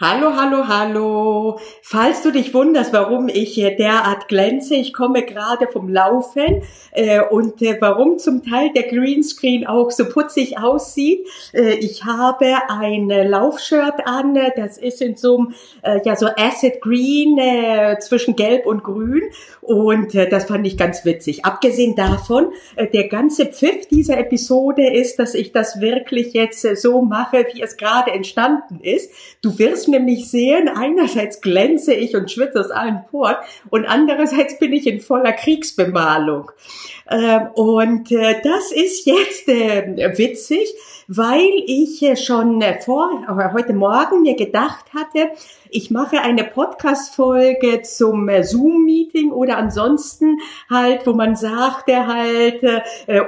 Hallo, hallo, hallo. Falls du dich wunderst, warum ich derart glänze, ich komme gerade vom Laufen äh, und äh, warum zum Teil der Greenscreen auch so putzig aussieht. Äh, ich habe ein Laufshirt an, das ist in so einem äh, ja so Acid Green äh, zwischen Gelb und Grün und äh, das fand ich ganz witzig. Abgesehen davon, der ganze Pfiff dieser Episode ist, dass ich das wirklich jetzt so mache, wie es gerade entstanden ist. Du wirst nämlich sehen, einerseits glänze ich und schwitze aus allen Poren und andererseits bin ich in voller Kriegsbemalung. Ähm, und äh, das ist jetzt äh, witzig, weil ich äh, schon vor heute Morgen mir gedacht hatte, ich mache eine Podcast-Folge zum Zoom-Meeting oder ansonsten halt, wo man sagt, halt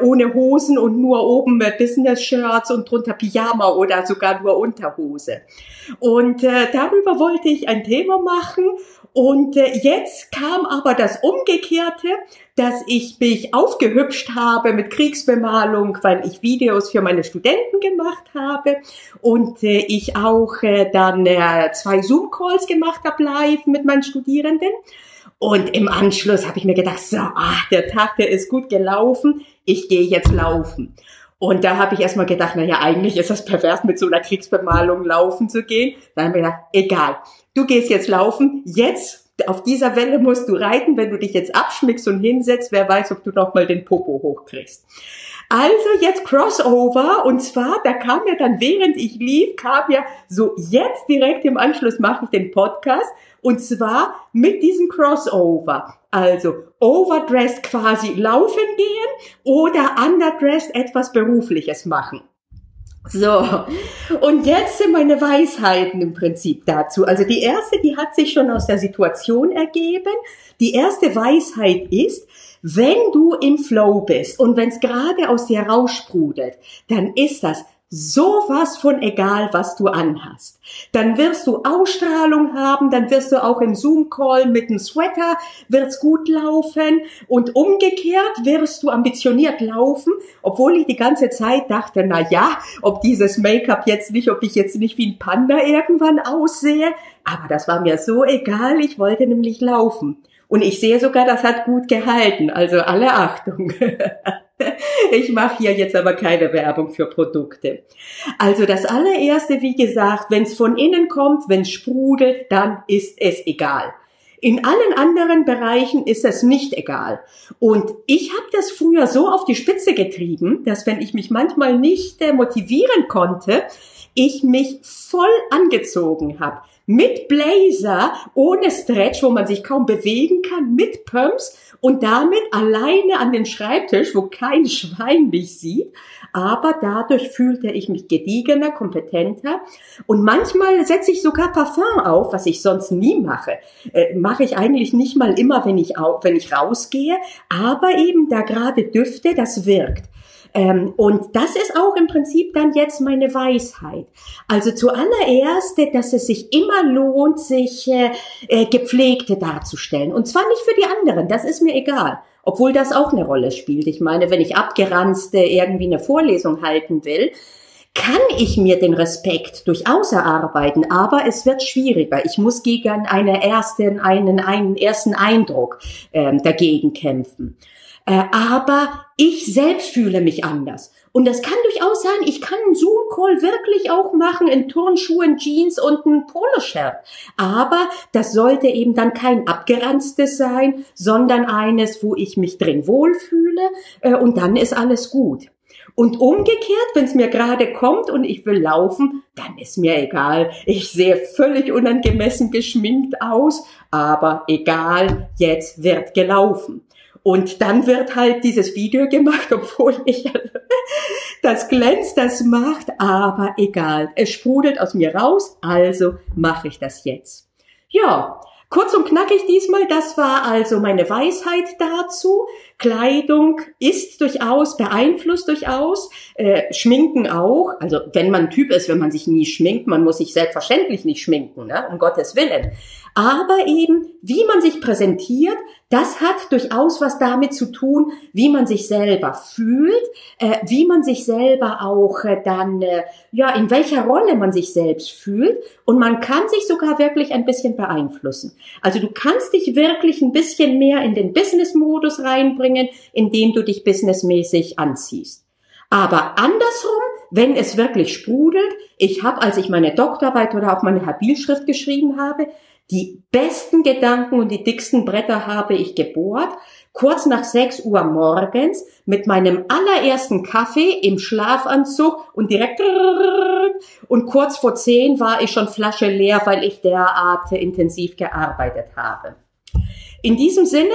ohne Hosen und nur oben Business-Shirts und drunter Pyjama oder sogar nur Unterhose. Und äh, darüber wollte ich ein Thema machen. Und äh, jetzt kam aber das Umgekehrte, dass ich mich aufgehübscht habe mit Kriegsbemalung, weil ich Videos für meine Studenten gemacht habe und äh, ich auch äh, dann äh, zwei Zoom-Calls gemacht habe live mit meinen Studierenden. Und im Anschluss habe ich mir gedacht, so, ach, der Tag, der ist gut gelaufen, ich gehe jetzt laufen. Und da habe ich erstmal gedacht, na ja, eigentlich ist das pervers, mit so einer Kriegsbemalung laufen zu gehen. Dann habe ich gedacht, egal, du gehst jetzt laufen, jetzt auf dieser Welle musst du reiten, wenn du dich jetzt abschmickst und hinsetzt, wer weiß, ob du noch mal den Popo hochkriegst. Also jetzt Crossover und zwar, da kam ja dann, während ich lief, kam ja so jetzt direkt im Anschluss mache ich den Podcast und zwar mit diesem Crossover. Also overdressed quasi laufen gehen oder underdressed etwas Berufliches machen. So, und jetzt sind meine Weisheiten im Prinzip dazu. Also die erste, die hat sich schon aus der Situation ergeben. Die erste Weisheit ist, wenn du im Flow bist und wenn es gerade aus dir raussprudelt, dann ist das sowas von egal, was du anhast. Dann wirst du Ausstrahlung haben, dann wirst du auch im Zoom-Call mit dem Sweater, wird's gut laufen und umgekehrt wirst du ambitioniert laufen, obwohl ich die ganze Zeit dachte, na ja, ob dieses Make-up jetzt nicht, ob ich jetzt nicht wie ein Panda irgendwann aussehe, aber das war mir so egal, ich wollte nämlich laufen. Und ich sehe sogar, das hat gut gehalten, also alle Achtung. Ich mache hier jetzt aber keine Werbung für Produkte. Also das allererste, wie gesagt, wenn es von innen kommt, wenn es sprudelt, dann ist es egal. In allen anderen Bereichen ist es nicht egal. Und ich habe das früher so auf die Spitze getrieben, dass wenn ich mich manchmal nicht äh, motivieren konnte, ich mich voll angezogen habe. Mit Blazer, ohne Stretch, wo man sich kaum bewegen kann, mit Pumps und damit alleine an den Schreibtisch, wo kein Schwein mich sieht. Aber dadurch fühlte ich mich gediegener, kompetenter. Und manchmal setze ich sogar Parfum auf, was ich sonst nie mache. Äh, mache ich eigentlich nicht mal immer, wenn ich, wenn ich rausgehe. Aber eben da gerade Düfte, das wirkt. Ähm, und das ist auch im Prinzip dann jetzt meine Weisheit. Also zuallererst, dass es sich immer lohnt, sich äh, äh, gepflegte darzustellen. Und zwar nicht für die anderen, das ist mir egal. Obwohl das auch eine Rolle spielt. Ich meine, wenn ich abgeranzte irgendwie eine Vorlesung halten will, kann ich mir den Respekt durchaus erarbeiten, aber es wird schwieriger. Ich muss gegen eine ersten, einen, einen ersten Eindruck ähm, dagegen kämpfen. Äh, aber ich selbst fühle mich anders. Und das kann durchaus sein, ich kann einen Zoom-Call wirklich auch machen in Turnschuhen, Jeans und ein Poloshirt. Aber das sollte eben dann kein abgeranztes sein, sondern eines, wo ich mich drin wohlfühle äh, und dann ist alles gut. Und umgekehrt, wenn es mir gerade kommt und ich will laufen, dann ist mir egal. Ich sehe völlig unangemessen geschminkt aus, aber egal, jetzt wird gelaufen. Und dann wird halt dieses Video gemacht, obwohl ich das glänzt, das macht, aber egal. Es sprudelt aus mir raus, also mache ich das jetzt. Ja, kurz und knackig diesmal, das war also meine Weisheit dazu. Kleidung ist durchaus, beeinflusst durchaus, äh, Schminken auch. Also wenn man Typ ist, wenn man sich nie schminkt, man muss sich selbstverständlich nicht schminken, ne? um Gottes Willen. Aber eben, wie man sich präsentiert, Das hat durchaus was damit zu tun, wie man sich selber fühlt, äh, wie man sich selber auch äh, dann, äh, ja, in welcher Rolle man sich selbst fühlt. Und man kann sich sogar wirklich ein bisschen beeinflussen. Also du kannst dich wirklich ein bisschen mehr in den Business-Modus reinbringen, indem du dich businessmäßig anziehst. Aber andersrum, wenn es wirklich sprudelt, ich habe, als ich meine Doktorarbeit oder auch meine Habilschrift geschrieben habe, die besten Gedanken und die dicksten Bretter habe ich gebohrt, kurz nach 6 Uhr morgens mit meinem allerersten Kaffee im Schlafanzug und direkt und kurz vor 10 war ich schon Flasche leer, weil ich derart intensiv gearbeitet habe. In diesem Sinne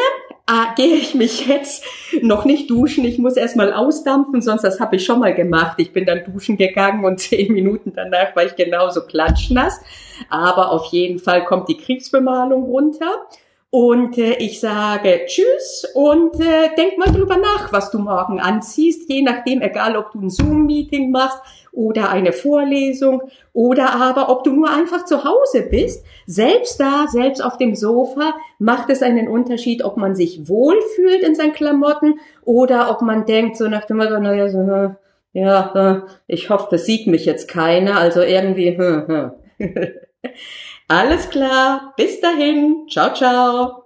äh, gehe ich mich jetzt noch nicht duschen. Ich muss erstmal ausdampfen, sonst das habe ich schon mal gemacht. Ich bin dann duschen gegangen und zehn Minuten danach war ich genauso klatschnass. Aber auf jeden Fall kommt die Kriegsbemalung runter. Und äh, ich sage Tschüss und äh, denk mal drüber nach, was du morgen anziehst, je nachdem, egal ob du ein Zoom-Meeting machst oder eine Vorlesung oder aber ob du nur einfach zu Hause bist. Selbst da, selbst auf dem Sofa, macht es einen Unterschied, ob man sich wohlfühlt in seinen Klamotten oder ob man denkt, so nach dem Motto, naja, so, hm, ja, hm, ich hoffe, das sieht mich jetzt keiner, also irgendwie, hm. Alles klar, bis dahin, ciao, ciao.